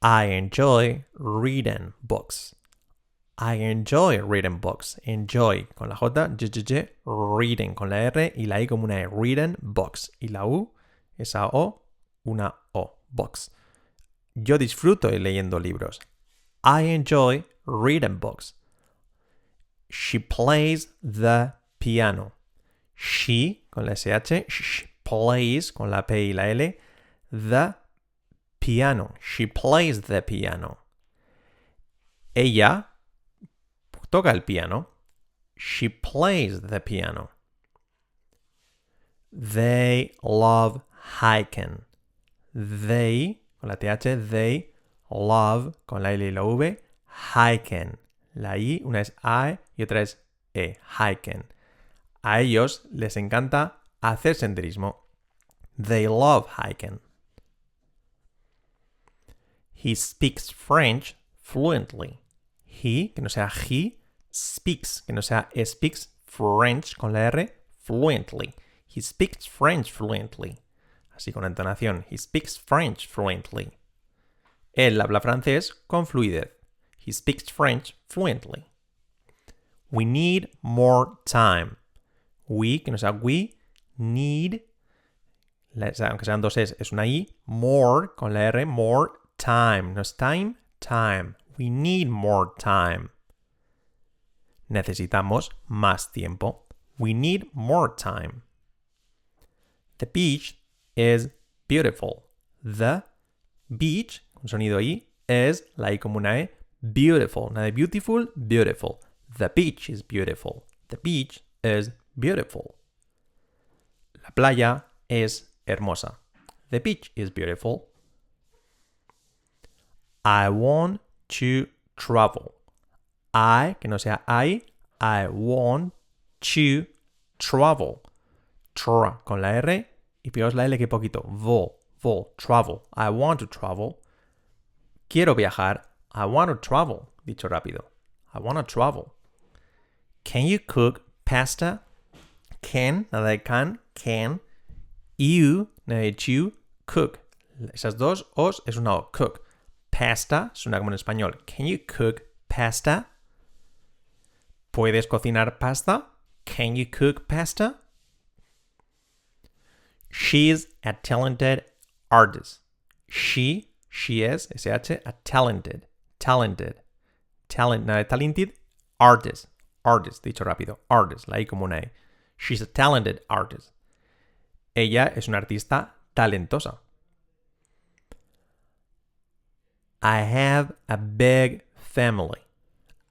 I enjoy reading books. I enjoy reading books. Enjoy con la J, J, J, J, reading con la R y la I como una E. Reading books. Y la U, esa O, una O. Books. Yo disfruto leyendo libros. I enjoy reading books. She plays the piano. She, con la SH, sh, plays, con la P y la L, the piano. She plays the piano. Ella toca el piano. She plays the piano. They love hiking. They, con la TH, they love, con la L y la V, hiking. La I, una es I y otra es E, hiking. A ellos les encanta hacer senderismo. They love hiking. He speaks French fluently. He, que no sea he, speaks, que no sea speaks French con la R, fluently. He speaks French fluently. Así con entonación. He speaks French fluently. Él habla francés con fluidez. He speaks French fluently. We need more time. We, que no sea we, need, aunque sean dos es, es una I, more con la R, more time. No es time, time. We need more time. Necesitamos más tiempo. We need more time. The beach is beautiful. The beach, con sonido I, es la I como una E, beautiful. Nada de beautiful, beautiful. The beach is beautiful. The beach is beautiful. La playa es hermosa. The beach is beautiful. I want to travel. I, que no sea I, I want to travel. Tra con la R y fijaos la L que poquito. Vo, vo, travel. I want to travel. Quiero viajar. I want to travel. Dicho rápido. I want to travel. Can you cook pasta? Can, nada de can, can. You, nada de you, cook. Esas dos os es una O, cook. Pasta suena como en español. Can you cook pasta? ¿Puedes cocinar pasta? Can you cook pasta? She's a talented artist. She, she is, SH, a talented, talented, talent, talented, artist, artist, dicho rápido, artist, la I como una E. She's a talented artist. Ella es una artista talentosa. I have a big family.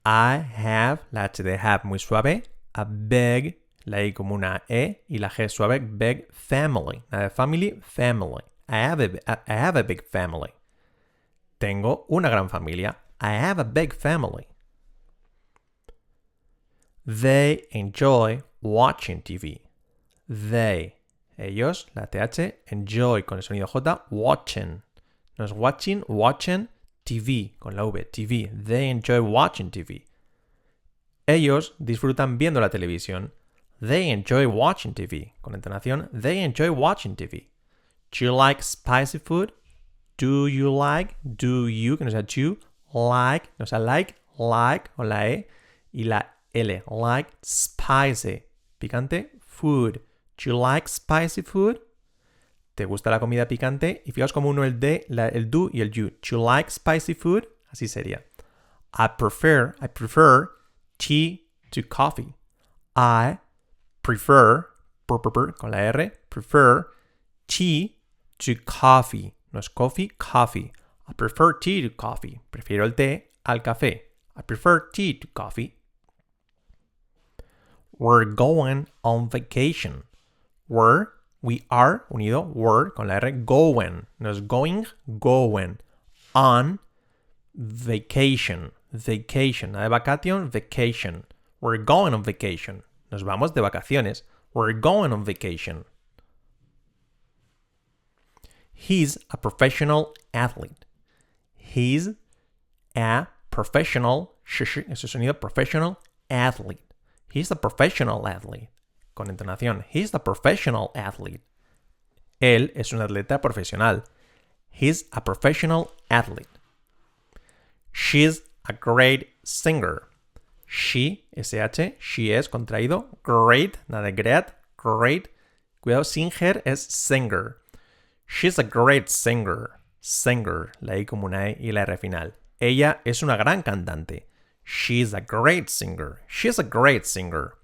I have, la H de have muy suave, a big, la I como una E y la G suave, big family. La de family, family. I have, a, I have a big family. Tengo una gran familia. I have a big family. They enjoy watching TV. They, ellos, la TH, enjoy con el sonido J, watching. No es watching, watching TV con la V, TV. They enjoy watching TV. Ellos disfrutan viendo la televisión. They enjoy watching TV. Con entonación, they enjoy watching TV. Do you like spicy food? Do you like? Do you, que no sea you, like, no sea like, like, con la E y la L. Like spicy. Picante, food. Do you like spicy food? ¿Te gusta la comida picante? Y fijaos como uno el de, la, el do y el you. You like spicy food? Así sería. I prefer, I prefer tea to coffee. I prefer, con la R, prefer tea to coffee. No es coffee, coffee. I prefer tea to coffee. Prefiero el té al café. I prefer tea to coffee. We're going on vacation. We're, we are, unido, we're, con la R, going. No es going, going. On vacation. Vacation. Nada de vacation, vacation. We're going on vacation. Nos vamos de vacaciones. We're going on vacation. He's a professional athlete. He's a professional, ese sonido, professional athlete. He's a professional athlete. Con entonación. He's a professional athlete. Él es un atleta profesional. He's a professional athlete. She's a great singer. She, SH, she es contraído. Great, nada de great, great. Cuidado, singer es singer. She's a great singer. Singer, la I como una E y la R final. Ella es una gran cantante. She's a great singer. She's a great singer.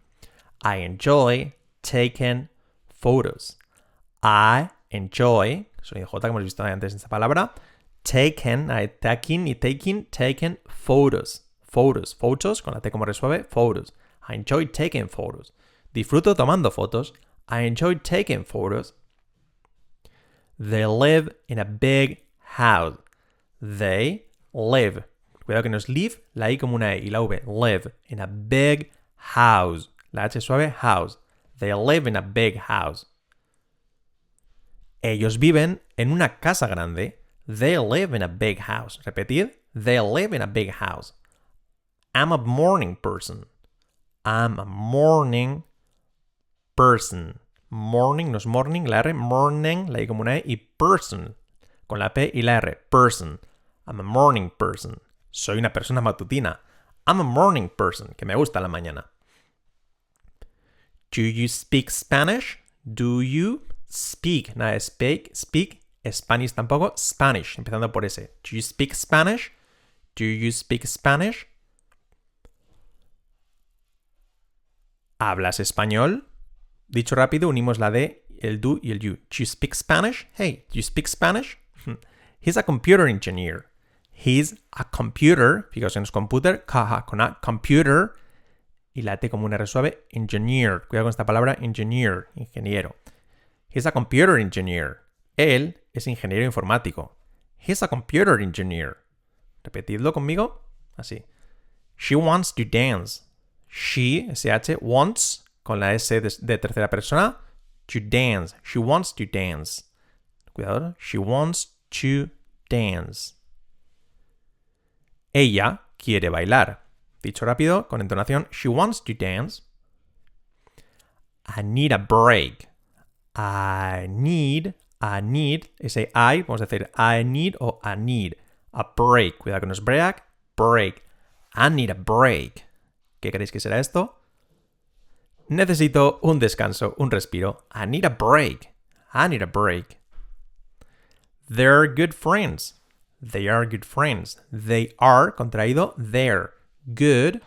I enjoy taking photos. I enjoy, sonido J que hemos visto antes en esta palabra, taken, taking y taking, taken photos. Photos, photos, con la T como resuelve, photos. I enjoy taking photos. Disfruto tomando fotos. I enjoy taking photos. They live in a big house. They live. Cuidado que no es live, la I como una E y la V. Live in a big house. La H suave, house. They live in a big house. Ellos viven en una casa grande. They live in a big house. Repetid. They live in a big house. I'm a morning person. I'm a morning person. Morning no es morning, la R, morning, la I como una E, y person, con la P y la R, person. I'm a morning person. Soy una persona matutina. I'm a morning person, que me gusta la mañana. Do you speak Spanish? Do you speak? Nada, speak, speak. Spanish tampoco. Spanish, empezando por ese. Do you speak Spanish? Do you speak Spanish? ¿Hablas español? Dicho rápido, unimos la D, el do y el you. Do you speak Spanish? Hey, do you speak Spanish? Hmm. He's a computer engineer. He's a computer, fijaos en es computer, caja con A, computer, y la T como una R engineer. Cuidado con esta palabra, engineer, ingeniero. He's a computer engineer. Él es ingeniero informático. He's a computer engineer. Repetidlo conmigo. Así. She wants to dance. She, SH, wants, con la S de tercera persona, to dance. She wants to dance. Cuidado. She wants to dance. Ella quiere bailar. Dicho rápido, con entonación, she wants to dance. I need a break. I need, I need, ese I, vamos a decir I need o I need. A break. Cuidado con los break, break. I need a break. ¿Qué creéis que será esto? Necesito un descanso, un respiro. I need a break. I need a break. They're good friends. They are good friends. They are, contraído, they're. Good.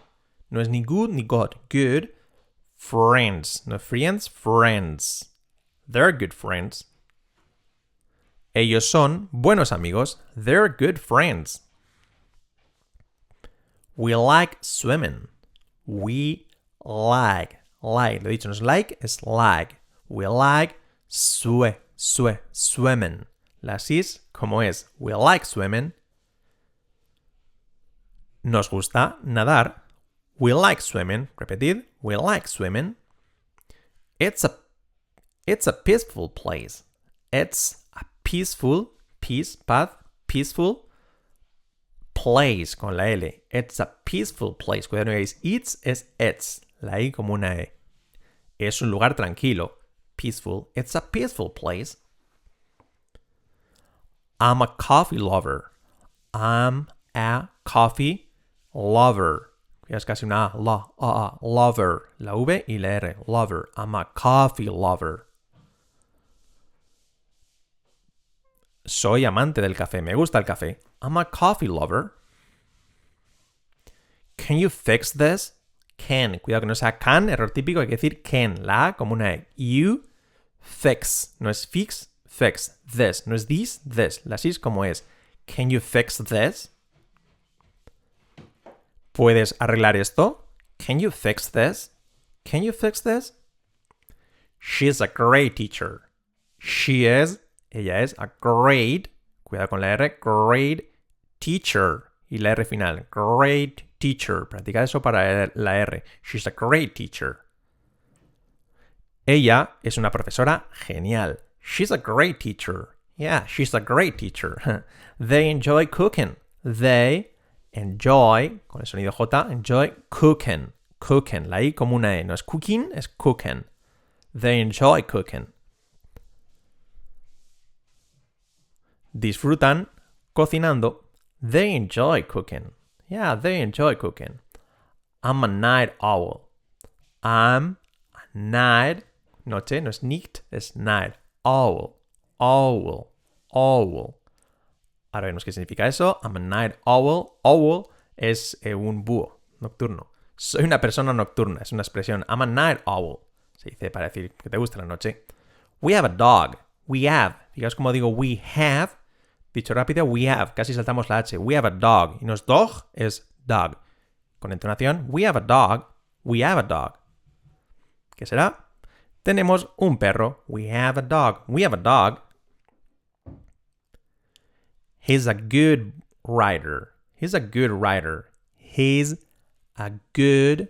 No es ni good ni good. Good. Friends. No friends, friends. They're good friends. Ellos son buenos amigos. They're good friends. We like swimming. We like. Like. Lo dicho, no es like, es like. We like swe, swe, swimming. La sis, como es. We like swimming. Nos gusta nadar. We like swimming. Repetid. We like swimming. It's a it's a peaceful place. It's a peaceful, peace, path, peaceful place con la L. It's a peaceful place. Cuidado, no it's, es it's. La I como una E. Es un lugar tranquilo. Peaceful. It's a peaceful place. I'm a coffee lover. I'm a coffee lover. Es casi una A, la, a, a, lover. La V y la R, lover. I'm a coffee lover. Soy amante del café, me gusta el café. I'm a coffee lover. Can you fix this? Can. Cuidado que no sea can, error típico, hay que decir can. La A como una E. You fix. No es fix, fix. This. No es this, this. La sis como es. Can you fix this? ¿Puedes arreglar esto? Can you fix this? Can you fix this? She's a great teacher. She is, ella es a great, cuidado con la R, great teacher. Y la R final, great teacher. Practica eso para la R. She's a great teacher. Ella es una profesora genial. She's a great teacher. Yeah, she's a great teacher. they enjoy cooking. They enjoy, con el sonido J, enjoy cooking. Cooking. La I como una E. No es cooking, es cooking. They enjoy cooking. Disfrutan cocinando. They enjoy cooking. Yeah, they enjoy cooking. I'm a night owl. I'm a night, noche, no es nicht, es night. Owl, owl, owl. Ahora vemos qué significa eso. I'm a night owl. Owl es eh, un búho nocturno. Soy una persona nocturna, es una expresión. I'm a night owl. Se dice para decir que te gusta la noche. We have a dog. We have. Fijaos como digo we have. Dicho rápido, we have. Casi saltamos la H. We have a dog. Y no es dog, es dog. Con entonación, we have a dog. We have a dog. ¿Qué será? Tenemos un perro. We have a dog. We have a dog. He's a good writer. He's a good writer. He's a good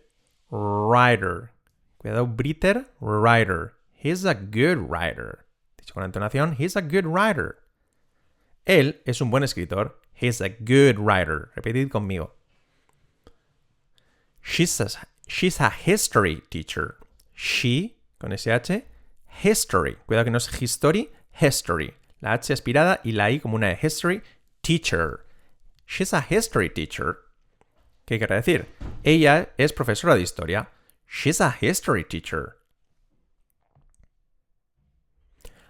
writer. Cuidado, Britter, writer. He's a good writer. Dicho con entonación, he's a good writer. Él es un buen escritor. He's a good writer. Repetid conmigo. She's a, she's a history teacher. She, con SH, history. Cuidado que no es history, history. La H aspirada y la I como una history teacher. She's a history teacher. ¿Qué quiere decir? Ella es profesora de historia. She's a history teacher.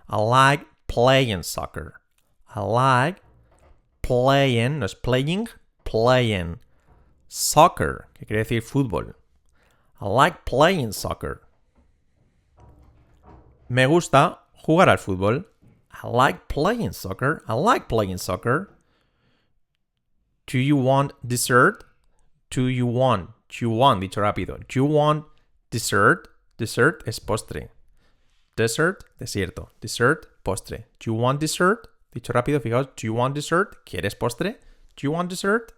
I like playing soccer. I like playing, no es playing, playing. Soccer, que quiere decir fútbol. I like playing soccer. Me gusta jugar al fútbol. I like playing soccer. I like playing soccer. Do you want dessert? Do you want? Do you want, dicho rápido. Do you want dessert? Dessert es postre. Dessert, desierto. Dessert, postre. Do you want dessert? Dicho rápido, fijaos. Do you want dessert? ¿Quieres postre? Do you want dessert?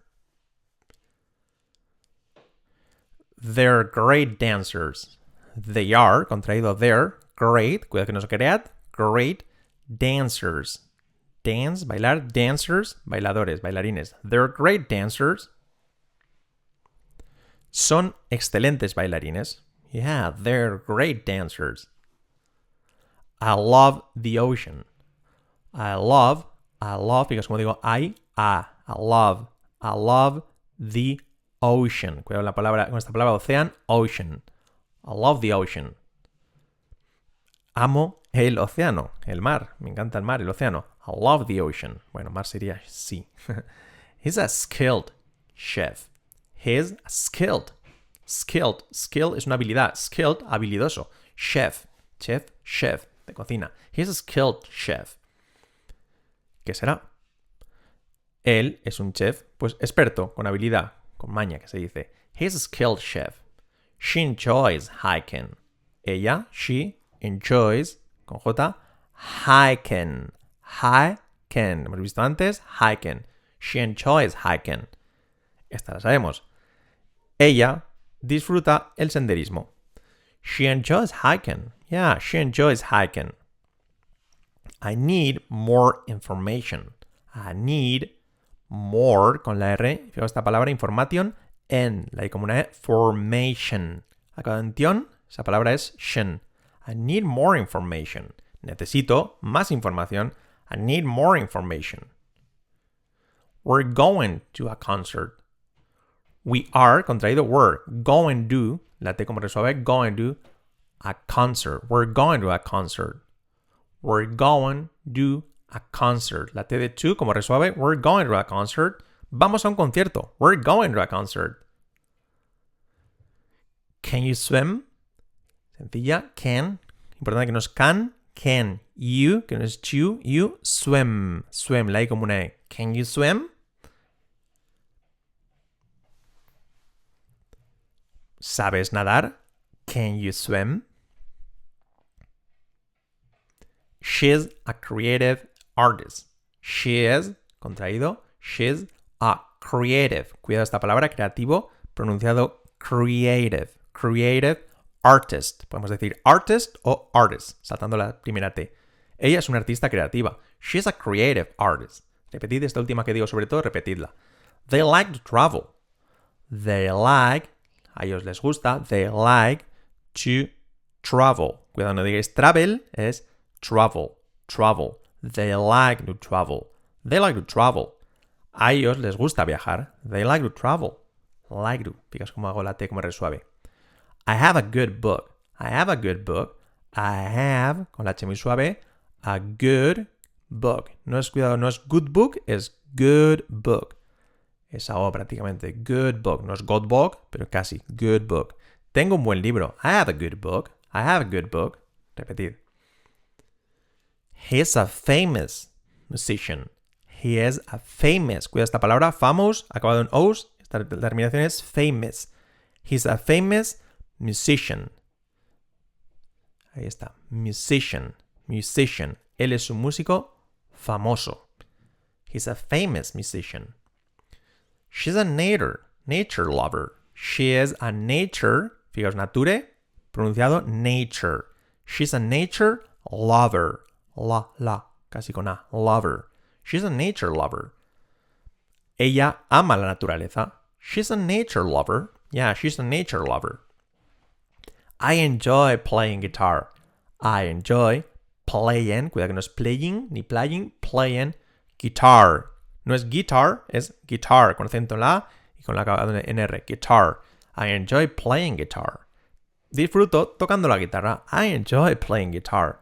They're great dancers. They are, contraído they're, great, cuidado que no se cread, great dancers. Dance, bailar, dancers, bailadores, bailarines. They're great dancers. Son excelentes bailarines. Yeah, they're great dancers. I love the ocean. I love, I love, because como digo, I, I, I love, I love the ocean. Cuidado la palabra, con esta palabra ocean, ocean. I love the ocean. Amo el océano, el mar. Me encanta el mar, el océano. I love the ocean. Bueno, mar sería sí. He's a skilled chef. He's skilled. Skilled. Skill es una habilidad. Skilled, habilidoso. Chef. Chef, chef de cocina. He's a skilled chef. ¿Qué será? Él es un chef, pues experto, con habilidad, con maña que se dice. He's a skilled chef. She enjoys hiking. Ella, she, enjoys, con J, hiking. Hiking. Hemos visto antes, hiking. She enjoys hiking. Esta la sabemos. Ella disfruta el senderismo. She enjoys hiking. Yeah, she enjoys hiking. I need more information. I need more con la R. Fijaos esta palabra information en la I como una E. Formation. La canción, esa palabra es shen. I need more information. Necesito más información. I need more information. We're going to a concert. We are, contraído, we're going to, la T como resuelve, going to a concert. We're going to a concert. We're going to a concert. La T de to como resuelve, we're going to a concert. Vamos a un concierto. We're going to a concert. Can you swim? Sencilla. Can. Importante que no es can. Can you, que no es you, you swim. Swim, la I como una E. Can you swim? ¿Sabes nadar? Can you swim? She's a creative artist. She is, contraído, she's a creative. Cuidado esta palabra, creativo, pronunciado creative. Creative artist. Podemos decir artist o artist, saltando la primera T. Ella es una artista creativa. She's a creative artist. Repetid esta última que digo, sobre todo, repetidla. They like to travel. They like, a ellos les gusta, they like to travel. Cuidado, no digáis travel, es travel. Travel. They like to travel. They like to travel. A ellos les gusta viajar. They like to travel. Like to. Fijas como hago la T como R suave. I have a good book. I have a good book. I have, con la H muy suave, a good book. No es, cuidado, no es good book, es good book. Es algo prácticamente. Good book. No es good book, pero casi. Good book. Tengo un buen libro. I have a good book. I have a good book. Repetid. He's a famous musician. He is a famous. Cuida esta palabra. Famous, acabado en os. Esta terminación es famous. He's a famous musician. Ahí está. Musician. Musician. Él es un músico famoso. He's a famous musician. She's a nature, nature lover. She is a nature, fijaos, nature, pronunciado nature. She's a nature lover. La, la, casi con A, lover. She's a nature lover. Ella ama la naturaleza. She's a nature lover. Yeah, she's a nature lover. I enjoy playing guitar. I enjoy playing, cuidado que no es playing ni playing, playing guitar. No es guitar, es guitar, con acento en la y con la acabado en R, guitar. I enjoy playing guitar. Disfruto tocando la guitarra. I enjoy playing guitar.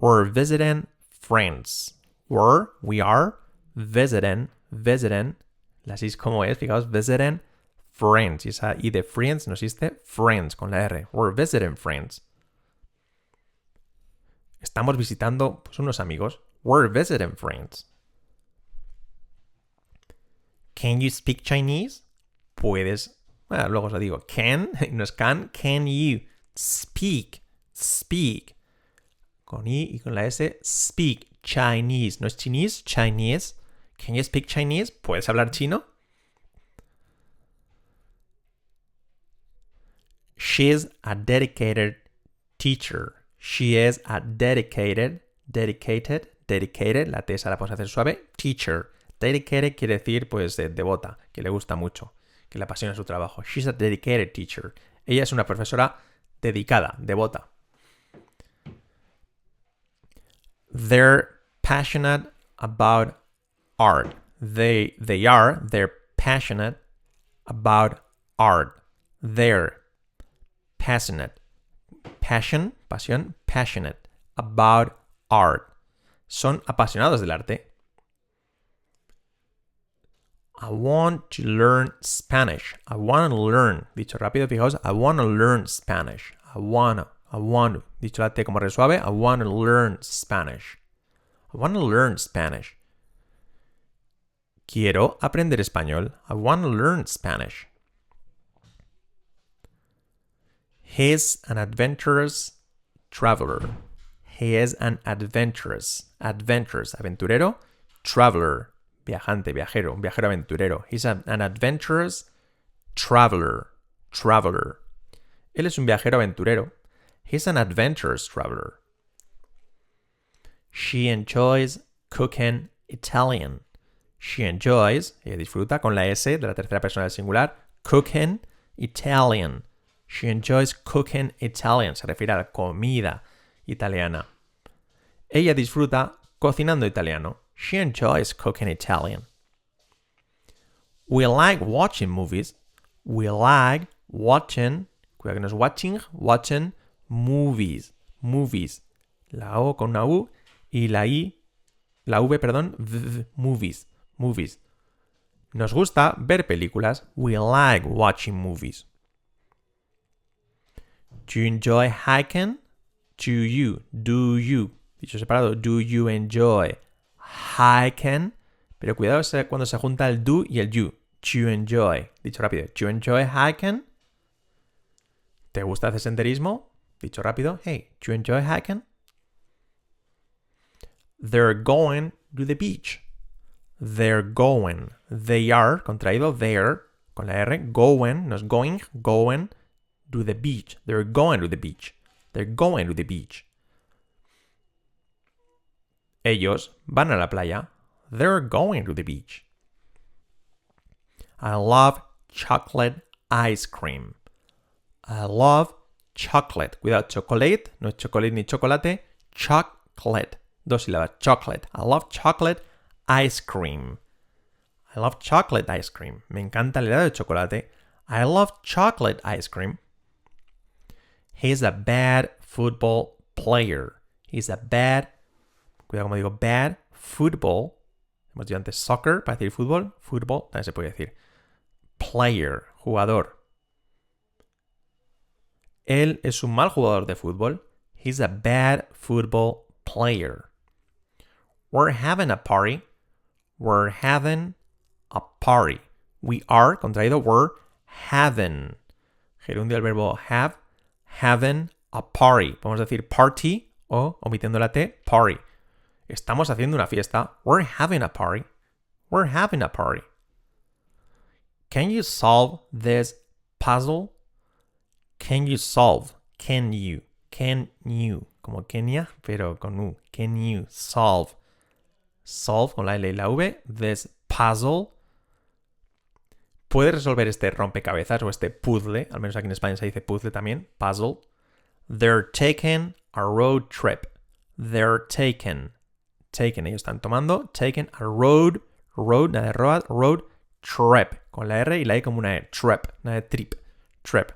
We're visiting friends. We're, we are, visiting, visiting. La es como es, fijaos, visiting friends. Y esa I de friends no existe, friends con la R. We're visiting friends. Estamos visitando pues, unos amigos. We're visiting friends. Can you speak Chinese? Puedes. Bueno, luego os digo. Can, no es can. Can you speak? Speak. Con I y con la S. Speak Chinese. No es Chinese, Chinese. Can you speak Chinese? ¿Puedes hablar chino? She's a dedicated teacher. She is a dedicated, dedicated, dedicated, la T esa la podemos hacer suave, teacher. Dedicated quiere decir, pues, devota, que le gusta mucho, que le apasiona su trabajo. She's a dedicated teacher. Ella es una profesora dedicada, devota. They're passionate about art. They, they are, they're passionate about art. They're passionate. Passion, pasión, passionate about art. Son apasionados del arte. I want to learn Spanish. I want to learn. Dicho rápido, fijaos. I want to learn Spanish. I wanna. I want to. Dicho la T como resuave. I want to learn Spanish. I want to learn Spanish. Quiero aprender español. I want to learn Spanish. He's an adventurous traveler. He is an adventurous, adventurous, aventurero, traveler, viajante, viajero, un viajero aventurero. He's an adventurous traveler, traveler. Él es un viajero aventurero. He's an adventurous traveler. She enjoys cooking Italian. She enjoys, ella disfruta con la S de la tercera persona del singular, cooking Italian. She enjoys cooking Italian. Se refiere a la comida italiana. Ella disfruta cocinando italiano. She enjoys cooking Italian. We like watching movies. We like watching, cuidado que no es watching, watching movies. Movies. La O con una U y la I, la V, perdón, movies. Movies. Nos gusta ver películas. We like watching movies. Do you enjoy hiking? Do you? Do you? Dicho separado, do you enjoy hiking? Pero cuidado cuando se junta el do y el you. Do you enjoy? Dicho rápido, do you enjoy hiking? ¿Te gusta hacer senderismo? Dicho rápido, hey, do you enjoy hiking? They're going to the beach. They're going. They are, contraído, they're, con la R, going, no es going, going to the beach. They're going to the beach. They're going to the beach. Ellos van a la playa. They're going to the beach. I love chocolate ice cream. I love chocolate. Without chocolate, no chocolate ni chocolate. Chocolate. Dos sílabas. Chocolate. I love chocolate ice cream. I love chocolate ice cream. Me encanta el helado de chocolate. I love chocolate ice cream. He's a bad football player. He's a bad, cuidado como digo, bad football. Hemos dicho antes soccer para decir fútbol. Fútbol también se puede decir. Player, jugador. Él es un mal jugador de fútbol. He's a bad football player. We're having a party. We're having a party. We are, contraído, we're having. Gerundio del verbo have. Having a party. Podemos decir party o, omitiendo la T, party. Estamos haciendo una fiesta. We're having a party. We're having a party. Can you solve this puzzle? Can you solve? Can you? Can you? Como Kenia, pero con U. Can you solve? Solve con la L y la V. This puzzle. ¿Puedes resolver este rompecabezas o este puzzle? Al menos aquí en España se dice puzzle también. Puzzle. They're taking a road trip. They're taking. Taken. Ellos están tomando. Taking a road. Road, nada de road. Road trip. Con la R y la E como una E. Trip. Nada de trip. Trip.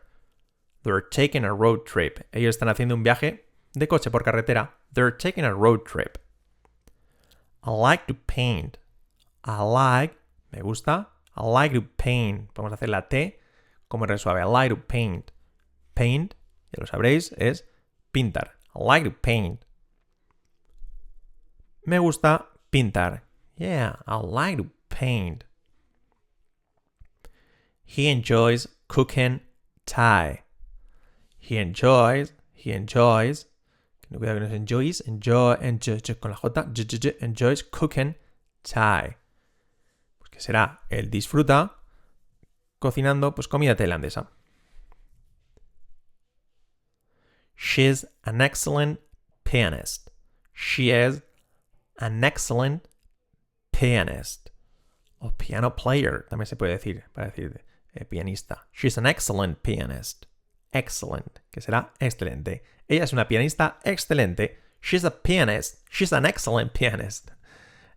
They're taking a road trip. Ellos están haciendo un viaje de coche por carretera. They're taking a road trip. I like to paint. I like, me gusta. I like to paint. Vamos a hacer la T como R suave. I like to paint. Paint, ya lo sabréis, es pintar. I like to paint. Me gusta pintar. Yeah, I like to paint. He enjoys cooking Thai. He enjoys, he enjoys, cuidado que no es enjoys, enjoy, con la j, enjoys cooking Thai. Que será, él disfruta cocinando pues comida tailandesa. She's an excellent pianist. She is an excellent pianist. O piano player, también se puede decir, para decir eh, pianista. She's an excellent pianist. Excellent, que será excelente. Ella es una pianista excelente. She's a pianist. She's an excellent pianist.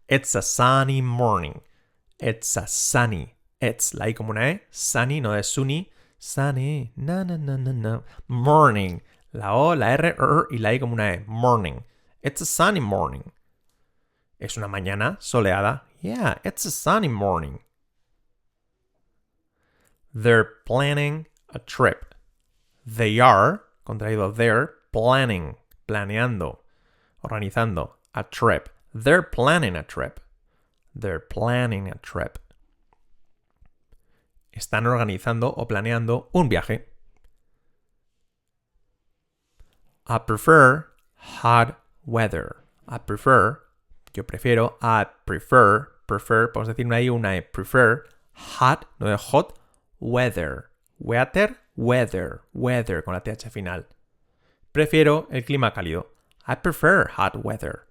It's a sunny morning. It's a sunny. It's, la I como una E. Sunny, no es sunny. Sunny. No, no, no, no, no. Morning. La O, la R, R y la I como una E. Morning. It's a sunny morning. Es una mañana soleada. Yeah, it's a sunny morning. They're planning a trip. They are, contraído they're, planning, planeando, organizando a trip. They're planning a trip. They're planning a trip. Están organizando o planeando un viaje. I prefer hot weather. I prefer, yo prefiero, I prefer, prefer, podemos decir una I, una prefer, hot, no de hot, weather. Weather, weather, weather, con la TH final. Prefiero el clima cálido. I prefer hot weather.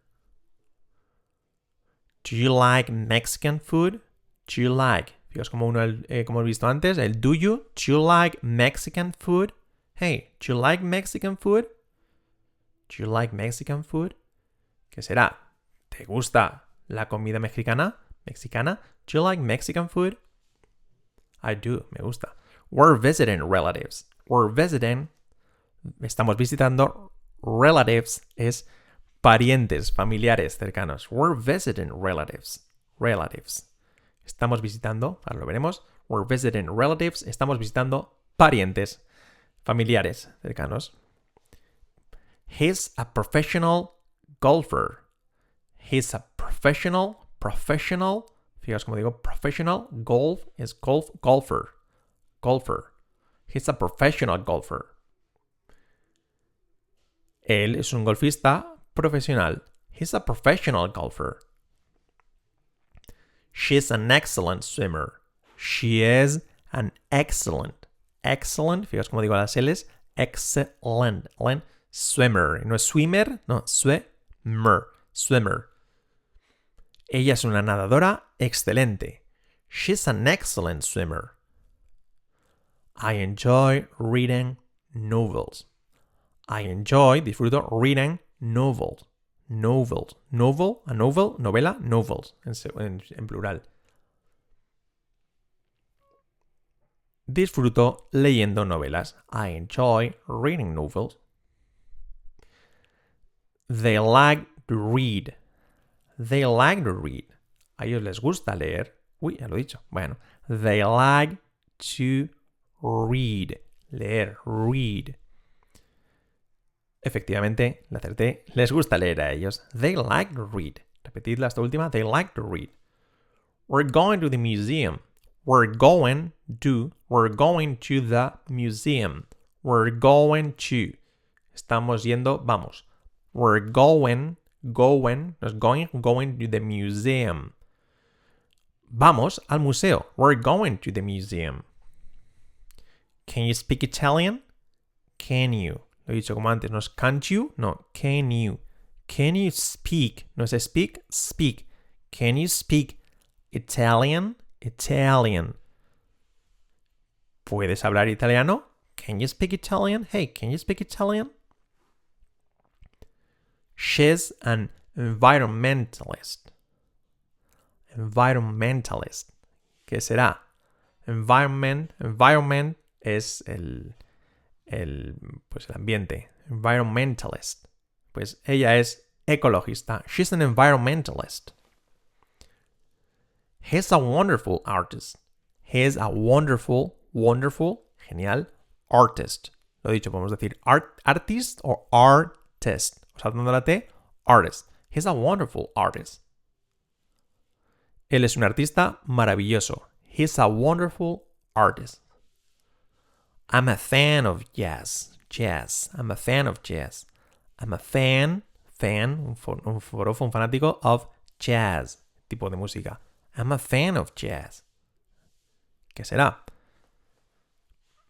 Do you like Mexican food? Do you like? Fijaos como uno, eh, como he visto antes, el do you? Do you like Mexican food? Hey, do you like Mexican food? Do you like Mexican food? ¿Qué será? ¿Te gusta la comida mexicana? ¿Mexicana? Do you like Mexican food? I do, me gusta. We're visiting relatives. We're visiting. Estamos visitando. Relatives es parientes, familiares cercanos. We're visiting relatives. Relatives. Estamos visitando, ahora lo veremos. We're visiting relatives. Estamos visitando parientes, familiares cercanos. He's a professional golfer. He's a professional, professional. Fijaos como digo, professional golf es golf, golfer. Golfer. He's a professional golfer. Él es un golfista profesional. He's a professional golfer. She's an excellent swimmer. She is an excellent, excellent, fijaos como digo las L's, excellent, excellent swimmer. No es swimmer, no, swimmer, swimmer. Ella es una nadadora excelente. She's an excellent swimmer. I enjoy reading novels. I enjoy, disfruto, reading novels. novels. Novel, a novel, novela, novels, en- en plural. Disfruto leyendo novelas. I enjoy reading novels. They like to read. They like to read. A ellos les gusta leer. Uy, ya lo he dicho. Bueno, they like to read. Leer, read. Efectivamente, la acerté. Les gusta leer a ellos. They like to read. Repetidla esta última. They like to read. We're going to the museum. We're going to. We're going to the museum. We're going to. Estamos yendo, vamos. We're going, going, going, going to the museum. Vamos al museo. We're going to the museum. Can you speak Italian? Can you? Lo he dicho como antes, no es can't you, no, can you. Can you speak? No es speak, speak. Can you speak Italian? Italian. ¿Puedes hablar italiano? Can you speak Italian? Hey, can you speak Italian? She's an environmentalist. Environmentalist. ¿Qué será? Environment, environment es el, el, pues el ambiente. Environmentalist. Pues ella es ecologista. She's an environmentalist. He's a wonderful artist. He's a wonderful, wonderful, genial artist. Lo dicho, podemos decir art, artist o artist. Saltando la T, artist. He's a wonderful artist. Él es un artista maravilloso. He's a wonderful artist. I'm a fan of jazz. Jazz. I'm a fan of jazz. I'm a fan, fan, un, for, forofo, un fanático of jazz, tipo de música. I'm a fan of jazz. ¿Qué será?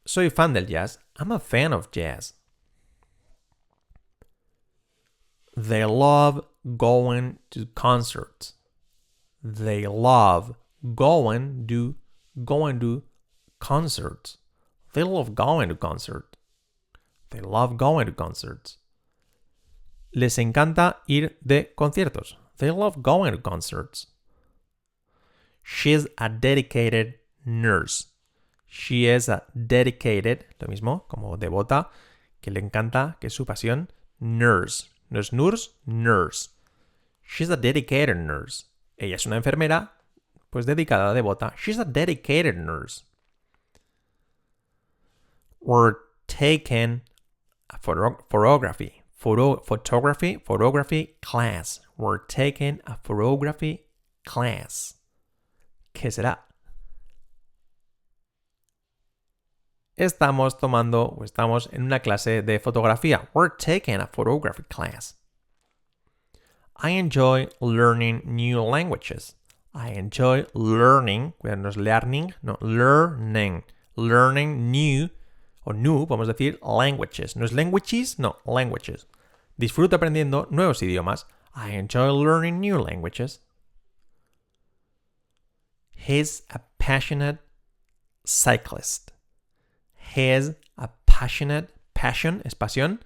Soy fan del jazz. I'm a fan of jazz. They love going to concerts. They love going to going to concerts. They love going to concerts. They love going to concerts. Les encanta ir de conciertos. They love going to concerts. She's a dedicated nurse. She is a dedicated, lo mismo, como devota, que le encanta, que es su pasión, nurse. No es nurse, nurse. She's a dedicated nurse. Ella es una enfermera, pues dedicada, devota. She's a dedicated nurse. We're taking a photo- photography, photo, photography, photography class. We're taking a photography class. ¿Qué será? Estamos tomando o estamos en una clase de fotografía. We're taking a photography class. I enjoy learning new languages. I enjoy learning, cuidado, no es learning, no, learning. Learning new, o new, podemos decir languages. No es languages, no, languages. Disfruto aprendiendo nuevos idiomas. I enjoy learning new languages. He's a passionate cyclist. He's a passionate, passion es pasión,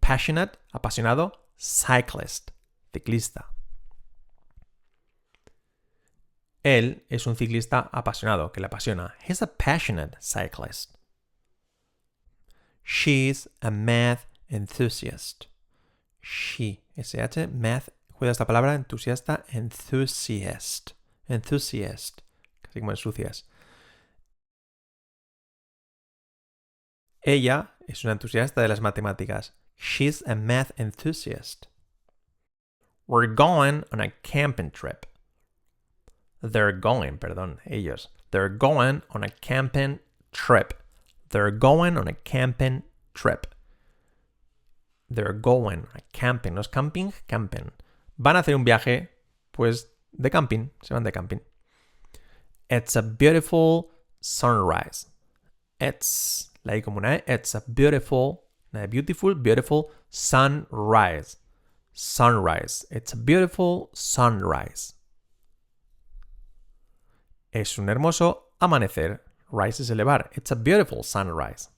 passionate, apasionado, cyclist, ciclista. Él es un ciclista apasionado, que le apasiona. He's a passionate cyclist. She's a math enthusiast. She, SH, math, cuida esta palabra, entusiasta, enthusiast. Enthusiast, casi como ensucias. Ella es una entusiasta de las matemáticas. She's a math enthusiast. We're going on a camping trip. They're going, perdón, ellos. They're going on a camping trip. They're going on a camping trip. They're going a camping. No es camping, camping. Van a hacer un viaje, pues, de camping. Se van de camping. It's a beautiful sunrise. It's, la I como una E. It's a beautiful, una beautiful, beautiful sunrise. Sunrise. It's a beautiful sunrise. Es un hermoso amanecer. Rise es elevar. It's a beautiful sunrise.